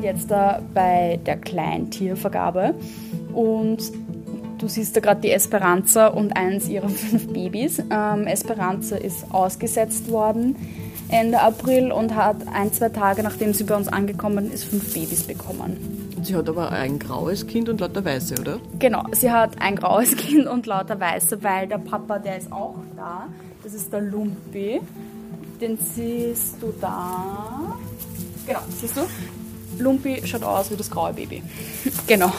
sind jetzt da bei der Kleintiervergabe und du siehst da gerade die Esperanza und eins ihrer fünf Babys. Ähm, Esperanza ist ausgesetzt worden Ende April und hat ein, zwei Tage nachdem sie bei uns angekommen ist, fünf Babys bekommen. Sie hat aber ein graues Kind und lauter Weiße, oder? Genau, sie hat ein graues Kind und lauter Weiße, weil der Papa, der ist auch da. Das ist der Lumpi. Den siehst du da. Genau, siehst du? Lumpi schaut aus wie das graue Baby. genau.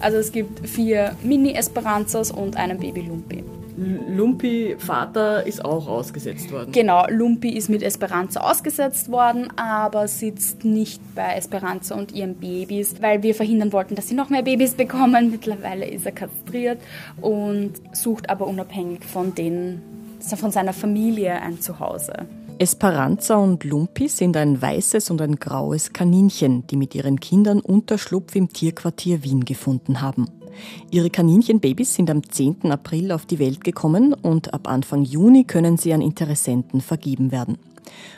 Also es gibt vier Mini-Esperanzas und einen Baby-Lumpi. Lumpi Vater ist auch ausgesetzt worden. Genau, Lumpi ist mit Esperanza ausgesetzt worden, aber sitzt nicht bei Esperanza und ihren Babys, weil wir verhindern wollten, dass sie noch mehr Babys bekommen. Mittlerweile ist er kastriert und sucht aber unabhängig von den, von seiner Familie ein Zuhause. Esperanza und Lumpi sind ein weißes und ein graues Kaninchen, die mit ihren Kindern Unterschlupf im Tierquartier Wien gefunden haben. Ihre Kaninchenbabys sind am 10. April auf die Welt gekommen und ab Anfang Juni können sie an Interessenten vergeben werden.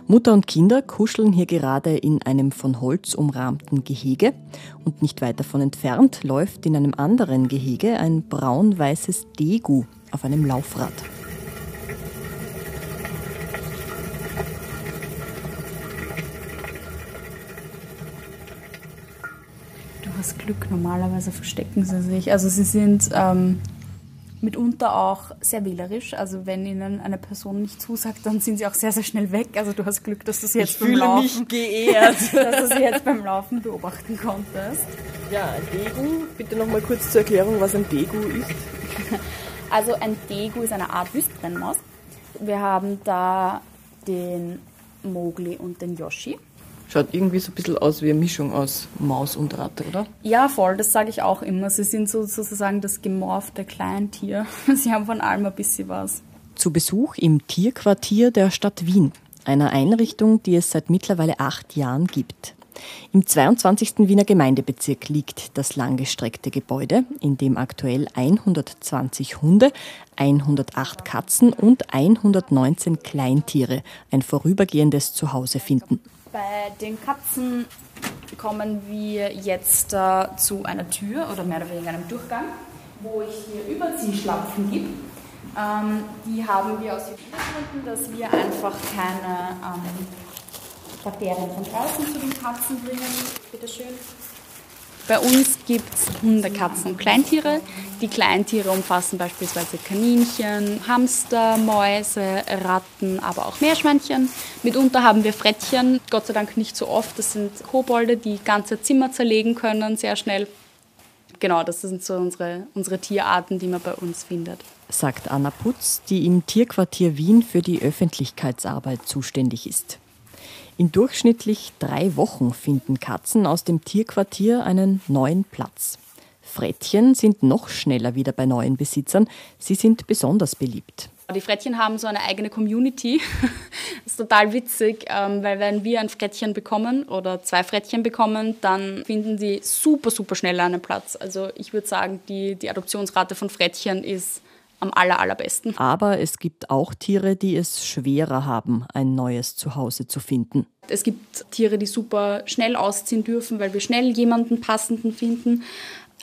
Mutter und Kinder kuscheln hier gerade in einem von Holz umrahmten Gehege und nicht weit davon entfernt läuft in einem anderen Gehege ein braun-weißes Degu auf einem Laufrad. Das Glück. Normalerweise verstecken sie sich. Also sie sind ähm, mitunter auch sehr wählerisch. Also wenn ihnen eine Person nicht zusagt, dann sind sie auch sehr, sehr schnell weg. Also du hast Glück, dass du sie jetzt ich beim fühle Laufen, mich geehrt. dass du sie jetzt beim Laufen beobachten konntest. Ja, ein Degu. Bitte noch mal kurz zur Erklärung, was ein Degu ist. Also ein Degu ist eine Art Wüstbrennmaus. Wir haben da den Mowgli und den Yoshi. Schaut irgendwie so ein bisschen aus wie eine Mischung aus Maus und Ratte, oder? Ja, voll, das sage ich auch immer. Sie sind so, sozusagen das gemorfte Kleintier. Sie haben von allem ein bisschen was. Zu Besuch im Tierquartier der Stadt Wien, einer Einrichtung, die es seit mittlerweile acht Jahren gibt. Im 22. Wiener Gemeindebezirk liegt das langgestreckte Gebäude, in dem aktuell 120 Hunde, 108 Katzen und 119 Kleintiere ein vorübergehendes Zuhause finden. Bei den Katzen kommen wir jetzt äh, zu einer Tür oder mehr oder weniger einem Durchgang, wo ich hier Überziehschlapfen gibt. Ähm, die haben wir aus Gründen, dass wir einfach keine ähm, Bakterien von draußen zu den Katzen bringen. Bitte schön. Bei uns gibt es Hunde, Katzen und Kleintiere. Die Kleintiere umfassen beispielsweise Kaninchen, Hamster, Mäuse, Ratten, aber auch Meerschweinchen. Mitunter haben wir Frettchen, Gott sei Dank nicht so oft. Das sind Kobolde, die ganze Zimmer zerlegen können, sehr schnell. Genau, das sind so unsere, unsere Tierarten, die man bei uns findet. Sagt Anna Putz, die im Tierquartier Wien für die Öffentlichkeitsarbeit zuständig ist. In durchschnittlich drei Wochen finden Katzen aus dem Tierquartier einen neuen Platz. Frettchen sind noch schneller wieder bei neuen Besitzern. Sie sind besonders beliebt. Die Frettchen haben so eine eigene Community. das ist total witzig, ähm, weil wenn wir ein Frettchen bekommen oder zwei Frettchen bekommen, dann finden sie super, super schnell einen Platz. Also ich würde sagen, die, die Adoptionsrate von Frettchen ist am aller, allerbesten. Aber es gibt auch Tiere, die es schwerer haben, ein neues Zuhause zu finden. Es gibt Tiere, die super schnell ausziehen dürfen, weil wir schnell jemanden passenden finden.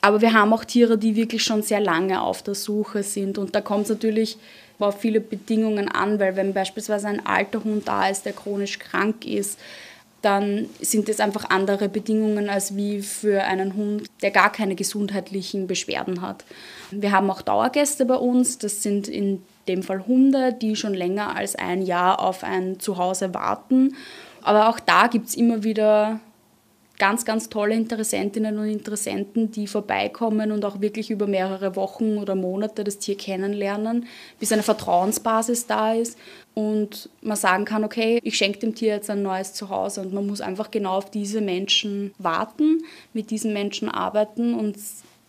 Aber wir haben auch Tiere, die wirklich schon sehr lange auf der Suche sind. Und da kommt es natürlich auf viele Bedingungen an, weil wenn beispielsweise ein alter Hund da ist, der chronisch krank ist, dann sind es einfach andere Bedingungen als wie für einen Hund, der gar keine gesundheitlichen Beschwerden hat. Wir haben auch Dauergäste bei uns, das sind in dem Fall Hunde, die schon länger als ein Jahr auf ein Zuhause warten. Aber auch da gibt es immer wieder ganz, ganz tolle Interessentinnen und Interessenten, die vorbeikommen und auch wirklich über mehrere Wochen oder Monate das Tier kennenlernen, bis eine Vertrauensbasis da ist und man sagen kann, okay, ich schenke dem Tier jetzt ein neues Zuhause und man muss einfach genau auf diese Menschen warten, mit diesen Menschen arbeiten und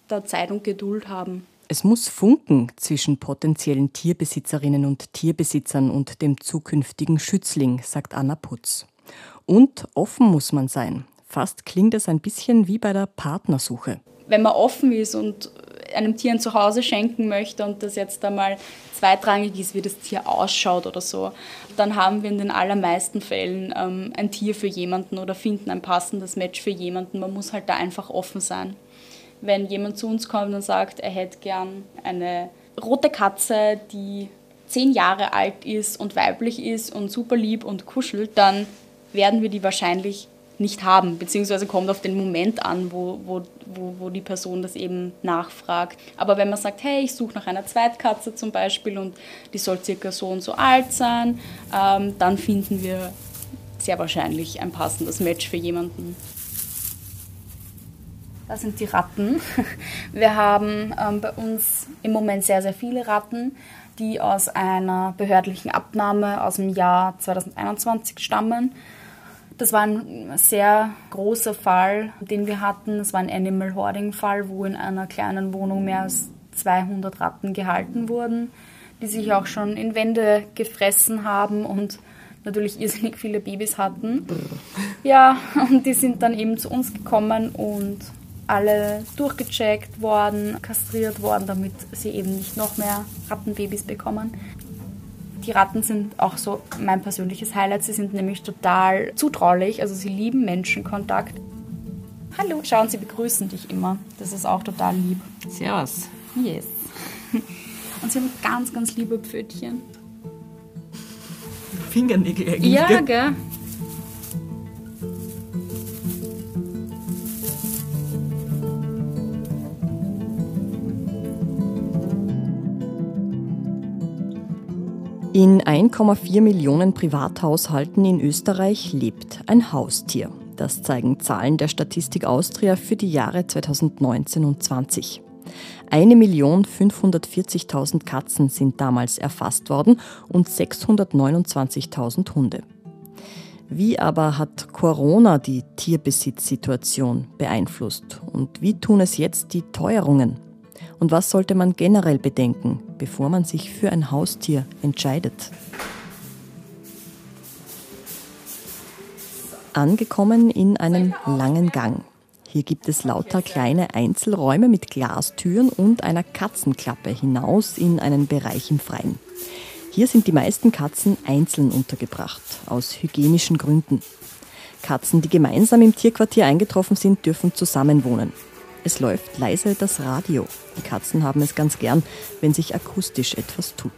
da Zeit und Geduld haben. Es muss funken zwischen potenziellen Tierbesitzerinnen und Tierbesitzern und dem zukünftigen Schützling, sagt Anna Putz. Und offen muss man sein. Fast klingt es ein bisschen wie bei der Partnersuche. Wenn man offen ist und einem Tier ein Zuhause schenken möchte und das jetzt einmal zweitrangig ist, wie das Tier ausschaut oder so, dann haben wir in den allermeisten Fällen ähm, ein Tier für jemanden oder finden ein passendes Match für jemanden. Man muss halt da einfach offen sein. Wenn jemand zu uns kommt und sagt, er hätte gern eine rote Katze, die zehn Jahre alt ist und weiblich ist und super lieb und kuschelt, dann werden wir die wahrscheinlich nicht haben, beziehungsweise kommt auf den Moment an, wo, wo, wo, wo die Person das eben nachfragt. Aber wenn man sagt, hey, ich suche nach einer Zweitkatze zum Beispiel und die soll circa so und so alt sein, ähm, dann finden wir sehr wahrscheinlich ein passendes Match für jemanden. Das sind die Ratten. Wir haben ähm, bei uns im Moment sehr, sehr viele Ratten, die aus einer behördlichen Abnahme aus dem Jahr 2021 stammen. Das war ein sehr großer Fall, den wir hatten. Es war ein Animal Hoarding Fall, wo in einer kleinen Wohnung mehr als 200 Ratten gehalten wurden, die sich auch schon in Wände gefressen haben und natürlich irrsinnig viele Babys hatten. Ja, und die sind dann eben zu uns gekommen und alle durchgecheckt worden, kastriert worden, damit sie eben nicht noch mehr Rattenbabys bekommen. Die Ratten sind auch so mein persönliches Highlight. Sie sind nämlich total zutraulich, also sie lieben Menschenkontakt. Hallo, schauen sie begrüßen dich immer. Das ist auch total lieb. Servus. Yes. Und sie haben ganz, ganz liebe Pfötchen. Fingernägel eigentlich. Ja, gell? In 1,4 Millionen Privathaushalten in Österreich lebt ein Haustier. Das zeigen Zahlen der Statistik Austria für die Jahre 2019 und 20. 1.540.000 Katzen sind damals erfasst worden und 629.000 Hunde. Wie aber hat Corona die Tierbesitzsituation beeinflusst und wie tun es jetzt die Teuerungen? Und was sollte man generell bedenken, bevor man sich für ein Haustier entscheidet? Angekommen in einem langen Gang. Hier gibt es lauter kleine Einzelräume mit Glastüren und einer Katzenklappe hinaus in einen Bereich im Freien. Hier sind die meisten Katzen einzeln untergebracht, aus hygienischen Gründen. Katzen, die gemeinsam im Tierquartier eingetroffen sind, dürfen zusammenwohnen. Es läuft leise das Radio. Die Katzen haben es ganz gern, wenn sich akustisch etwas tut.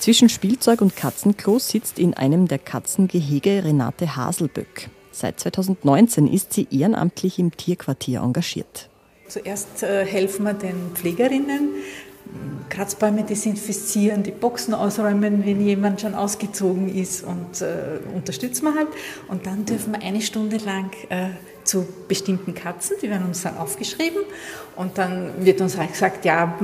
Zwischen Spielzeug und Katzenklo sitzt in einem der Katzengehege Renate Haselböck. Seit 2019 ist sie ehrenamtlich im Tierquartier engagiert. Zuerst äh, helfen wir den Pflegerinnen, Kratzbäume desinfizieren, die Boxen ausräumen, wenn jemand schon ausgezogen ist und äh, unterstützen wir halt. Und dann dürfen wir eine Stunde lang äh, zu bestimmten Katzen, die werden uns dann aufgeschrieben und dann wird uns halt gesagt, ja,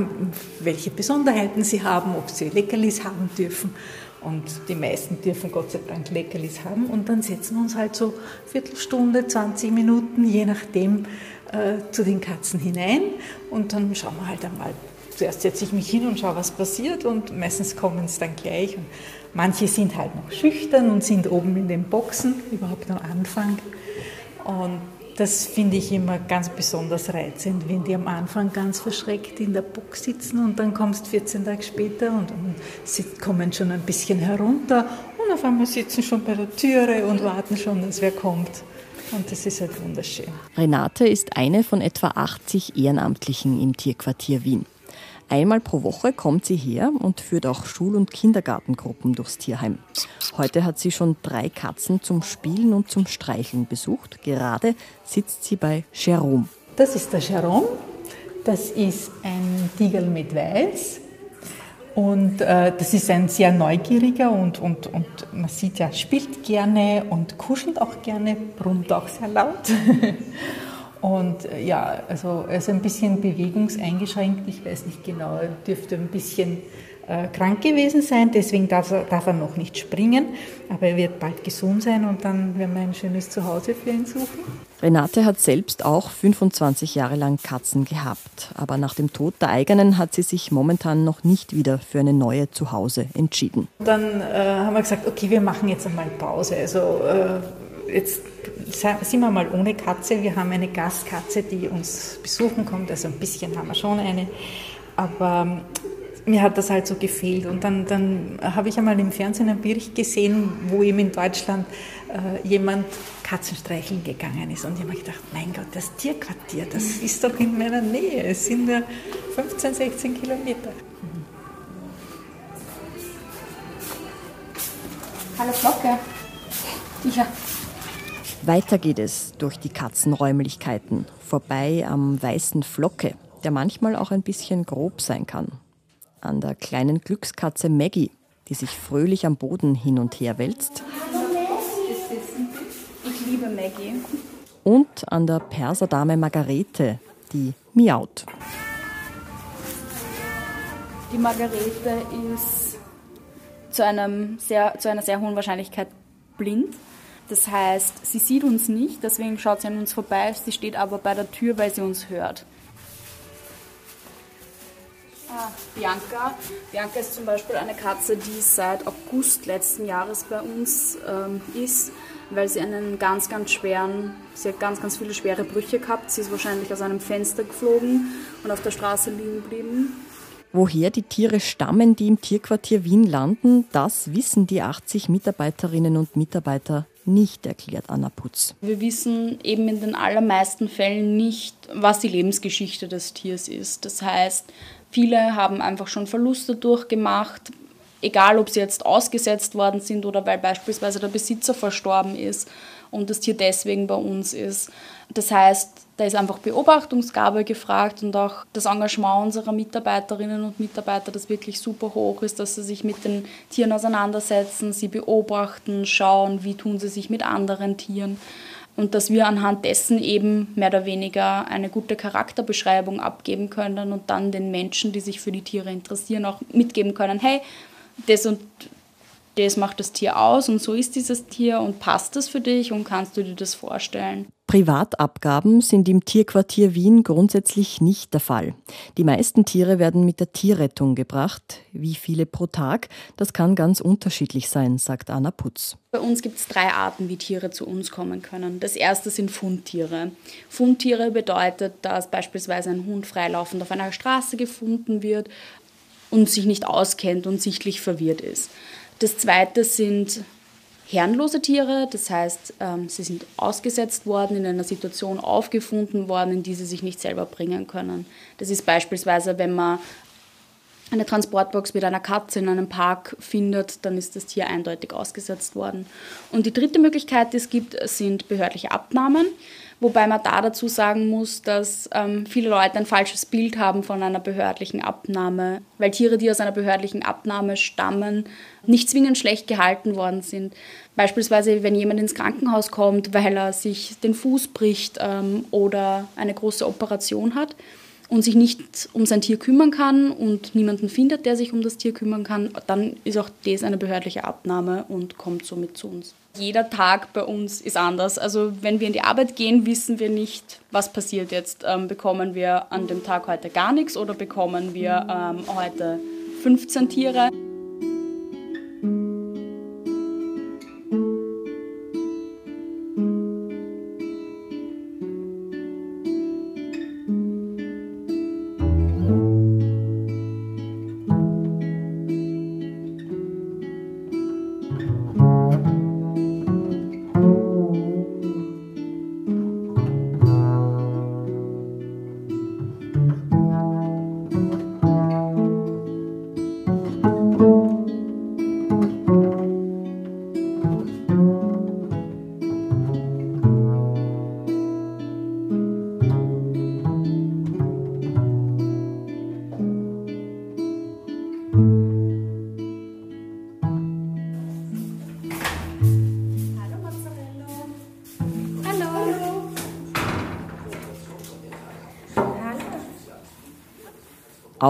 welche Besonderheiten sie haben, ob sie Leckerlis haben dürfen. Und die meisten dürfen Gott sei Dank Leckerlis haben. Und dann setzen wir uns halt so Viertelstunde, 20 Minuten, je nachdem, äh, zu den Katzen hinein. Und dann schauen wir halt einmal. Zuerst setze ich mich hin und schaue, was passiert. Und meistens kommen es dann gleich. Und manche sind halt noch schüchtern und sind oben in den Boxen, überhaupt am Anfang. Und das finde ich immer ganz besonders reizend, wenn die am Anfang ganz verschreckt in der Box sitzen und dann kommst 14 Tage später und, und sie kommen schon ein bisschen herunter und auf einmal sitzen schon bei der Türe und warten schon, dass wer kommt. Und das ist halt wunderschön. Renate ist eine von etwa 80 Ehrenamtlichen im Tierquartier Wien. Einmal pro Woche kommt sie her und führt auch Schul- und Kindergartengruppen durchs Tierheim. Heute hat sie schon drei Katzen zum Spielen und zum Streicheln besucht. Gerade sitzt sie bei Jerome. Das ist der Jerome. Das ist ein Tiger mit Weiß. Und äh, das ist ein sehr neugieriger und, und, und man sieht ja, spielt gerne und kuschelt auch gerne, brummt auch sehr laut. Und äh, ja, also er ist ein bisschen bewegungseingeschränkt. Ich weiß nicht genau, er dürfte ein bisschen äh, krank gewesen sein, deswegen darf er, darf er noch nicht springen. Aber er wird bald gesund sein und dann werden wir ein schönes Zuhause für ihn suchen. Renate hat selbst auch 25 Jahre lang Katzen gehabt. Aber nach dem Tod der eigenen hat sie sich momentan noch nicht wieder für eine neue Zuhause entschieden. Dann äh, haben wir gesagt, okay, wir machen jetzt einmal Pause. Also äh, jetzt sind wir mal ohne Katze. Wir haben eine Gastkatze, die uns besuchen kommt. Also ein bisschen haben wir schon eine. Aber mir hat das halt so gefehlt. Und dann, dann habe ich einmal im Fernsehen einen Bericht gesehen, wo eben in Deutschland äh, jemand Katzenstreicheln gegangen ist. Und ich habe mir gedacht, mein Gott, das Tierquartier, das ist doch in meiner Nähe. Es sind nur 15, 16 Kilometer. Hallo Flocke. Ja. Weiter geht es durch die Katzenräumlichkeiten, vorbei am weißen Flocke, der manchmal auch ein bisschen grob sein kann an der kleinen Glückskatze Maggie, die sich fröhlich am Boden hin und her wälzt. Ich liebe Maggie. Und an der Perserdame Margarete, die miaut. Die Margarete ist zu, einem sehr, zu einer sehr hohen Wahrscheinlichkeit blind. Das heißt, sie sieht uns nicht, deswegen schaut sie an uns vorbei. Sie steht aber bei der Tür, weil sie uns hört. Ah, Bianca. Bianca ist zum Beispiel eine Katze, die seit August letzten Jahres bei uns ähm, ist, weil sie einen ganz, ganz schweren, sie hat ganz, ganz viele schwere Brüche gehabt. Sie ist wahrscheinlich aus einem Fenster geflogen und auf der Straße liegen geblieben. Woher die Tiere stammen, die im Tierquartier Wien landen, das wissen die 80 Mitarbeiterinnen und Mitarbeiter nicht, erklärt Anna Putz. Wir wissen eben in den allermeisten Fällen nicht, was die Lebensgeschichte des Tiers ist. Das heißt, Viele haben einfach schon Verluste durchgemacht, egal ob sie jetzt ausgesetzt worden sind oder weil beispielsweise der Besitzer verstorben ist und das Tier deswegen bei uns ist. Das heißt, da ist einfach Beobachtungsgabe gefragt und auch das Engagement unserer Mitarbeiterinnen und Mitarbeiter, das wirklich super hoch ist, dass sie sich mit den Tieren auseinandersetzen, sie beobachten, schauen, wie tun sie sich mit anderen Tieren und dass wir anhand dessen eben mehr oder weniger eine gute Charakterbeschreibung abgeben können und dann den Menschen, die sich für die Tiere interessieren, auch mitgeben können, hey, das und das macht das Tier aus und so ist dieses Tier und passt das für dich und kannst du dir das vorstellen. Privatabgaben sind im Tierquartier Wien grundsätzlich nicht der Fall. Die meisten Tiere werden mit der Tierrettung gebracht. Wie viele pro Tag? Das kann ganz unterschiedlich sein, sagt Anna Putz. Bei uns gibt es drei Arten, wie Tiere zu uns kommen können. Das erste sind Fundtiere. Fundtiere bedeutet, dass beispielsweise ein Hund freilaufend auf einer Straße gefunden wird und sich nicht auskennt und sichtlich verwirrt ist. Das zweite sind herrenlose Tiere, das heißt, ähm, sie sind ausgesetzt worden, in einer Situation aufgefunden worden, in die sie sich nicht selber bringen können. Das ist beispielsweise, wenn man eine Transportbox mit einer Katze in einem Park findet, dann ist das Tier eindeutig ausgesetzt worden. Und die dritte Möglichkeit, die es gibt, sind behördliche Abnahmen. Wobei man da dazu sagen muss, dass ähm, viele Leute ein falsches Bild haben von einer behördlichen Abnahme, weil Tiere, die aus einer behördlichen Abnahme stammen, nicht zwingend schlecht gehalten worden sind. Beispielsweise, wenn jemand ins Krankenhaus kommt, weil er sich den Fuß bricht ähm, oder eine große Operation hat und sich nicht um sein Tier kümmern kann und niemanden findet, der sich um das Tier kümmern kann, dann ist auch das eine behördliche Abnahme und kommt somit zu uns. Jeder Tag bei uns ist anders. Also wenn wir in die Arbeit gehen, wissen wir nicht, was passiert jetzt. Ähm, bekommen wir an dem Tag heute gar nichts oder bekommen wir ähm, heute 15 Tiere.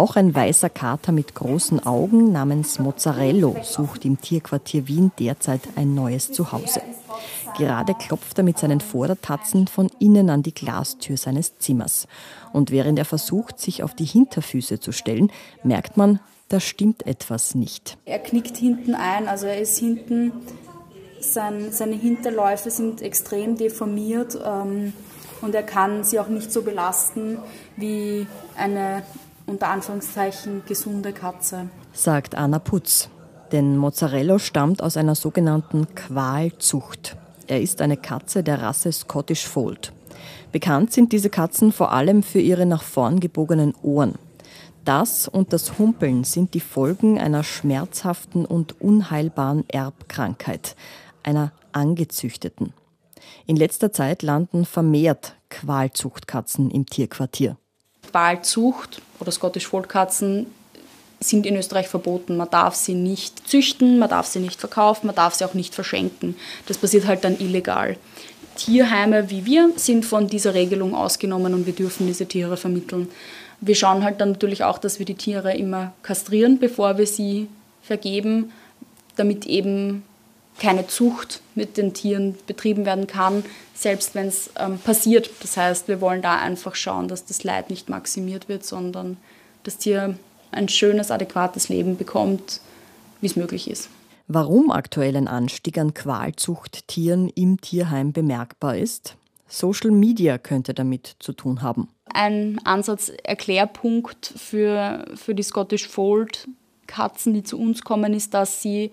Auch ein weißer Kater mit großen Augen namens Mozzarello sucht im Tierquartier Wien derzeit ein neues Zuhause. Gerade klopft er mit seinen Vordertatzen von innen an die Glastür seines Zimmers. Und während er versucht, sich auf die Hinterfüße zu stellen, merkt man, da stimmt etwas nicht. Er knickt hinten ein, also er ist hinten Sein, seine Hinterläufe sind extrem deformiert ähm, und er kann sie auch nicht so belasten wie eine unter Anführungszeichen gesunde Katze. Sagt Anna Putz. Denn Mozzarella stammt aus einer sogenannten Qualzucht. Er ist eine Katze der Rasse Scottish Fold. Bekannt sind diese Katzen vor allem für ihre nach vorn gebogenen Ohren. Das und das Humpeln sind die Folgen einer schmerzhaften und unheilbaren Erbkrankheit, einer angezüchteten. In letzter Zeit landen vermehrt Qualzuchtkatzen im Tierquartier. Qualzucht oder Scottish Fold Katzen sind in Österreich verboten. Man darf sie nicht züchten, man darf sie nicht verkaufen, man darf sie auch nicht verschenken. Das passiert halt dann illegal. Tierheime wie wir sind von dieser Regelung ausgenommen und wir dürfen diese Tiere vermitteln. Wir schauen halt dann natürlich auch, dass wir die Tiere immer kastrieren, bevor wir sie vergeben, damit eben keine Zucht mit den Tieren betrieben werden kann, selbst wenn es ähm, passiert. Das heißt, wir wollen da einfach schauen, dass das Leid nicht maximiert wird, sondern das Tier ein schönes, adäquates Leben bekommt, wie es möglich ist. Warum aktuell ein Anstieg an Qualzuchttieren im Tierheim bemerkbar ist? Social Media könnte damit zu tun haben. Ein Ansatz-Erklärpunkt für, für die Scottish Fold Katzen, die zu uns kommen, ist, dass sie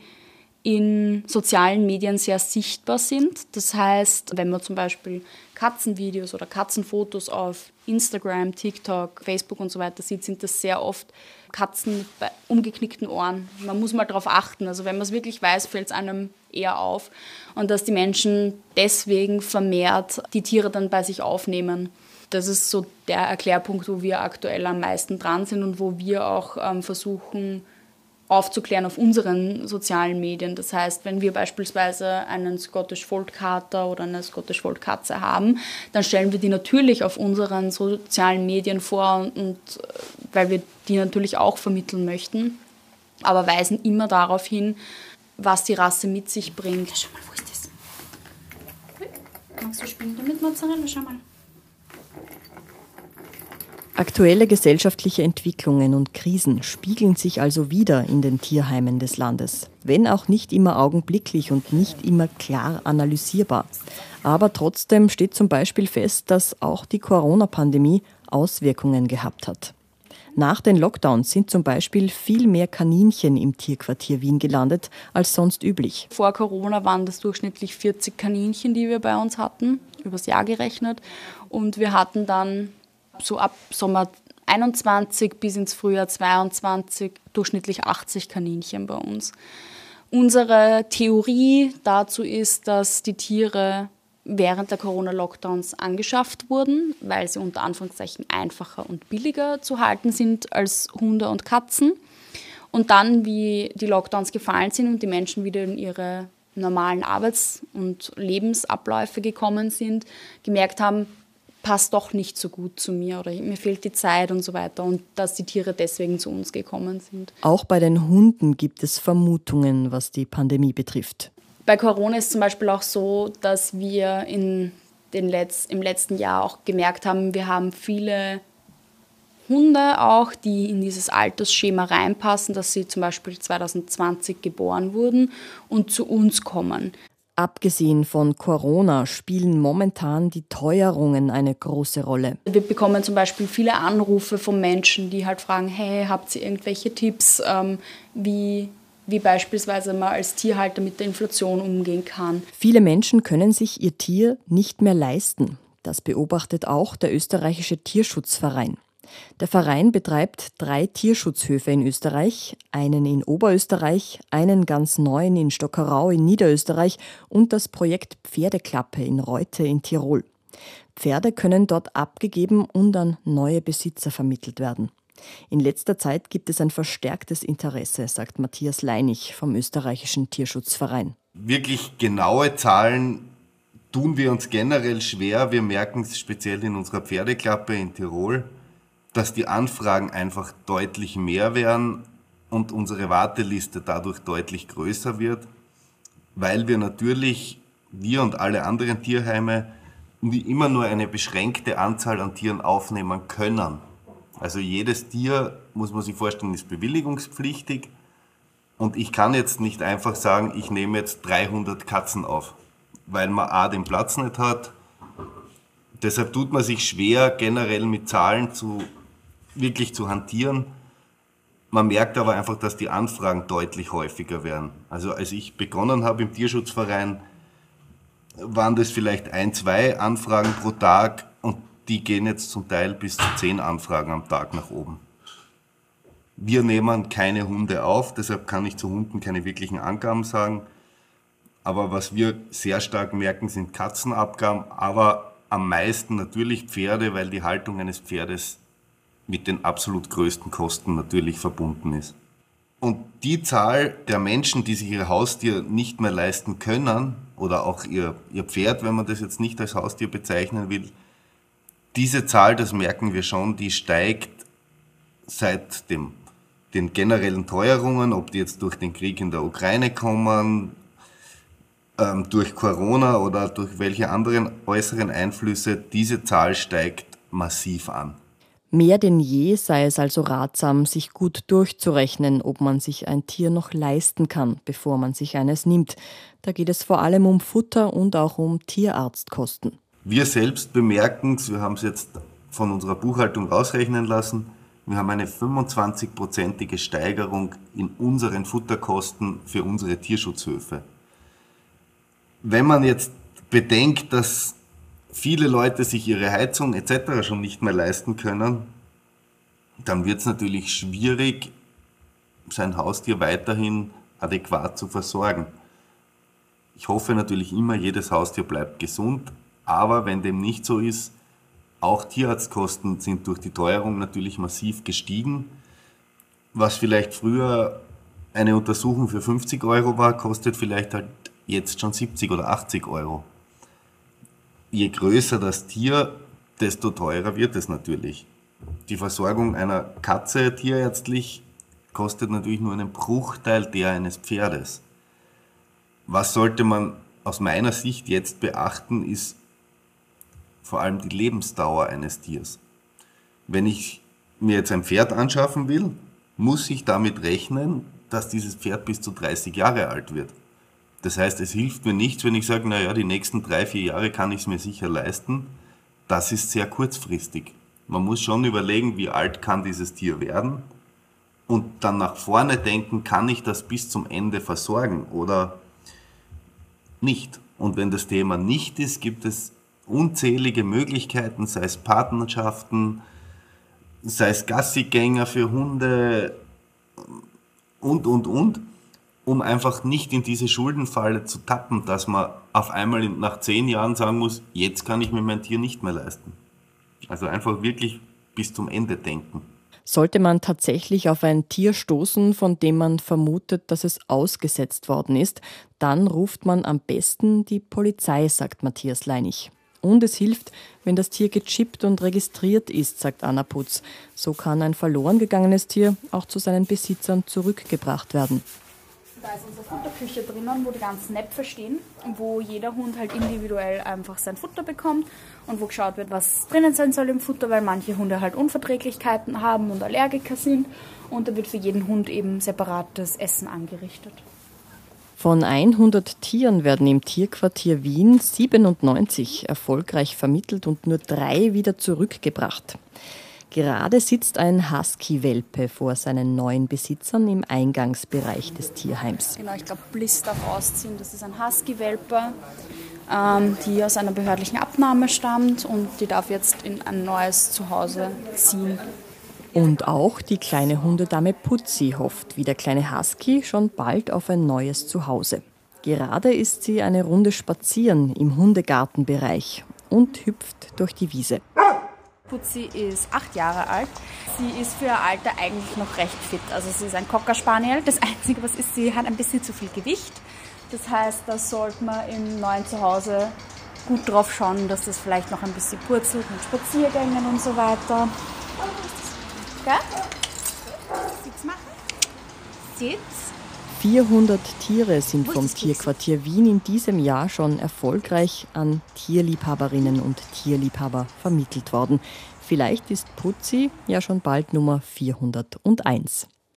in sozialen Medien sehr sichtbar sind. Das heißt, wenn man zum Beispiel Katzenvideos oder Katzenfotos auf Instagram, TikTok, Facebook und so weiter sieht, sind das sehr oft Katzen mit umgeknickten Ohren. Man muss mal darauf achten. Also wenn man es wirklich weiß, fällt es einem eher auf. Und dass die Menschen deswegen vermehrt die Tiere dann bei sich aufnehmen. Das ist so der Erklärpunkt, wo wir aktuell am meisten dran sind und wo wir auch ähm, versuchen, aufzuklären auf unseren sozialen Medien. Das heißt, wenn wir beispielsweise einen Scottish Fold Kater oder eine Scottish Fold Katze haben, dann stellen wir die natürlich auf unseren sozialen Medien vor und, äh, weil wir die natürlich auch vermitteln möchten, aber weisen immer darauf hin, was die Rasse mit sich bringt. Schau mal, wo ist das? Magst du spielen damit, Mozzarella? Schau mal. Aktuelle gesellschaftliche Entwicklungen und Krisen spiegeln sich also wieder in den Tierheimen des Landes, wenn auch nicht immer augenblicklich und nicht immer klar analysierbar. Aber trotzdem steht zum Beispiel fest, dass auch die Corona-Pandemie Auswirkungen gehabt hat. Nach den Lockdowns sind zum Beispiel viel mehr Kaninchen im Tierquartier Wien gelandet als sonst üblich. Vor Corona waren das durchschnittlich 40 Kaninchen, die wir bei uns hatten, übers Jahr gerechnet. Und wir hatten dann so ab Sommer 21 bis ins Frühjahr 22 durchschnittlich 80 Kaninchen bei uns. Unsere Theorie dazu ist, dass die Tiere während der Corona-Lockdowns angeschafft wurden, weil sie unter Anführungszeichen einfacher und billiger zu halten sind als Hunde und Katzen. Und dann, wie die Lockdowns gefallen sind und die Menschen wieder in ihre normalen Arbeits- und Lebensabläufe gekommen sind, gemerkt haben, passt doch nicht so gut zu mir oder mir fehlt die Zeit und so weiter und dass die Tiere deswegen zu uns gekommen sind. Auch bei den Hunden gibt es Vermutungen, was die Pandemie betrifft. Bei Corona ist zum Beispiel auch so, dass wir in den Letz-, im letzten Jahr auch gemerkt haben, wir haben viele Hunde auch, die in dieses Altersschema reinpassen, dass sie zum Beispiel 2020 geboren wurden und zu uns kommen. Abgesehen von Corona spielen momentan die Teuerungen eine große Rolle. Wir bekommen zum Beispiel viele Anrufe von Menschen, die halt fragen, hey, habt ihr irgendwelche Tipps, ähm, wie, wie beispielsweise man als Tierhalter mit der Inflation umgehen kann? Viele Menschen können sich ihr Tier nicht mehr leisten. Das beobachtet auch der österreichische Tierschutzverein. Der Verein betreibt drei Tierschutzhöfe in Österreich, einen in Oberösterreich, einen ganz neuen in Stockerau in Niederösterreich und das Projekt Pferdeklappe in Reute in Tirol. Pferde können dort abgegeben und an neue Besitzer vermittelt werden. In letzter Zeit gibt es ein verstärktes Interesse, sagt Matthias Leinig vom österreichischen Tierschutzverein. Wirklich genaue Zahlen tun wir uns generell schwer. Wir merken es speziell in unserer Pferdeklappe in Tirol dass die Anfragen einfach deutlich mehr werden und unsere Warteliste dadurch deutlich größer wird, weil wir natürlich, wir und alle anderen Tierheime, immer nur eine beschränkte Anzahl an Tieren aufnehmen können. Also jedes Tier, muss man sich vorstellen, ist bewilligungspflichtig Und ich kann jetzt nicht einfach sagen, ich nehme jetzt 300 Katzen auf, weil man A den Platz nicht hat. Deshalb tut man sich schwer, generell mit Zahlen zu, wirklich zu hantieren. Man merkt aber einfach, dass die Anfragen deutlich häufiger werden. Also als ich begonnen habe im Tierschutzverein, waren das vielleicht ein, zwei Anfragen pro Tag und die gehen jetzt zum Teil bis zu zehn Anfragen am Tag nach oben. Wir nehmen keine Hunde auf, deshalb kann ich zu Hunden keine wirklichen Angaben sagen. Aber was wir sehr stark merken, sind Katzenabgaben, aber am meisten natürlich Pferde, weil die Haltung eines Pferdes mit den absolut größten Kosten natürlich verbunden ist. Und die Zahl der Menschen, die sich ihr Haustier nicht mehr leisten können, oder auch ihr, ihr Pferd, wenn man das jetzt nicht als Haustier bezeichnen will, diese Zahl, das merken wir schon, die steigt seit dem den generellen Teuerungen, ob die jetzt durch den Krieg in der Ukraine kommen, ähm, durch Corona oder durch welche anderen äußeren Einflüsse, diese Zahl steigt massiv an. Mehr denn je sei es also ratsam, sich gut durchzurechnen, ob man sich ein Tier noch leisten kann, bevor man sich eines nimmt. Da geht es vor allem um Futter und auch um Tierarztkosten. Wir selbst bemerken es, wir haben es jetzt von unserer Buchhaltung ausrechnen lassen, wir haben eine 25-prozentige Steigerung in unseren Futterkosten für unsere Tierschutzhöfe. Wenn man jetzt bedenkt, dass viele Leute sich ihre Heizung etc. schon nicht mehr leisten können, dann wird es natürlich schwierig, sein Haustier weiterhin adäquat zu versorgen. Ich hoffe natürlich immer, jedes Haustier bleibt gesund, aber wenn dem nicht so ist, auch Tierarztkosten sind durch die Teuerung natürlich massiv gestiegen. Was vielleicht früher eine Untersuchung für 50 Euro war, kostet vielleicht halt jetzt schon 70 oder 80 Euro. Je größer das Tier, desto teurer wird es natürlich. Die Versorgung einer Katze tierärztlich kostet natürlich nur einen Bruchteil der eines Pferdes. Was sollte man aus meiner Sicht jetzt beachten, ist vor allem die Lebensdauer eines Tiers. Wenn ich mir jetzt ein Pferd anschaffen will, muss ich damit rechnen, dass dieses Pferd bis zu 30 Jahre alt wird. Das heißt, es hilft mir nichts, wenn ich sage, naja, die nächsten drei, vier Jahre kann ich es mir sicher leisten. Das ist sehr kurzfristig. Man muss schon überlegen, wie alt kann dieses Tier werden und dann nach vorne denken, kann ich das bis zum Ende versorgen oder nicht. Und wenn das Thema nicht ist, gibt es unzählige Möglichkeiten, sei es Partnerschaften, sei es Gassigänger für Hunde und, und, und, um einfach nicht in diese Schuldenfalle zu tappen, dass man auf einmal nach zehn Jahren sagen muss, jetzt kann ich mir mein Tier nicht mehr leisten. Also einfach wirklich bis zum Ende denken. Sollte man tatsächlich auf ein Tier stoßen, von dem man vermutet, dass es ausgesetzt worden ist, dann ruft man am besten die Polizei, sagt Matthias Leinig. Und es hilft, wenn das Tier gechippt und registriert ist, sagt Anna Putz. So kann ein verloren gegangenes Tier auch zu seinen Besitzern zurückgebracht werden. Da ist unsere Futterküche drinnen, wo die ganzen Näpfe stehen, wo jeder Hund halt individuell einfach sein Futter bekommt und wo geschaut wird, was drinnen sein soll im Futter, weil manche Hunde halt Unverträglichkeiten haben und Allergiker sind. Und da wird für jeden Hund eben separates Essen angerichtet. Von 100 Tieren werden im Tierquartier Wien 97 erfolgreich vermittelt und nur drei wieder zurückgebracht. Gerade sitzt ein Husky-Welpe vor seinen neuen Besitzern im Eingangsbereich des Tierheims. Genau, ich glaube, Bliss darf ausziehen. Das ist ein Husky-Welpe, ähm, die aus einer behördlichen Abnahme stammt und die darf jetzt in ein neues Zuhause ziehen. Und auch die kleine Hundedame Putzi hofft, wie der kleine Husky, schon bald auf ein neues Zuhause. Gerade ist sie eine Runde spazieren im Hundegartenbereich und hüpft durch die Wiese. Putzi ist acht Jahre alt. Sie ist für ihr Alter eigentlich noch recht fit. Also sie ist ein Cocker Spaniel. Das Einzige, was ist, sie hat ein bisschen zu viel Gewicht. Das heißt, da sollte man im neuen Zuhause gut drauf schauen, dass das vielleicht noch ein bisschen purzelt mit Spaziergängen und so weiter. Gell? Sitz machen. Sitz. 400 Tiere sind vom Tierquartier Wien in diesem Jahr schon erfolgreich an Tierliebhaberinnen und Tierliebhaber vermittelt worden. Vielleicht ist Putzi ja schon bald Nummer 401.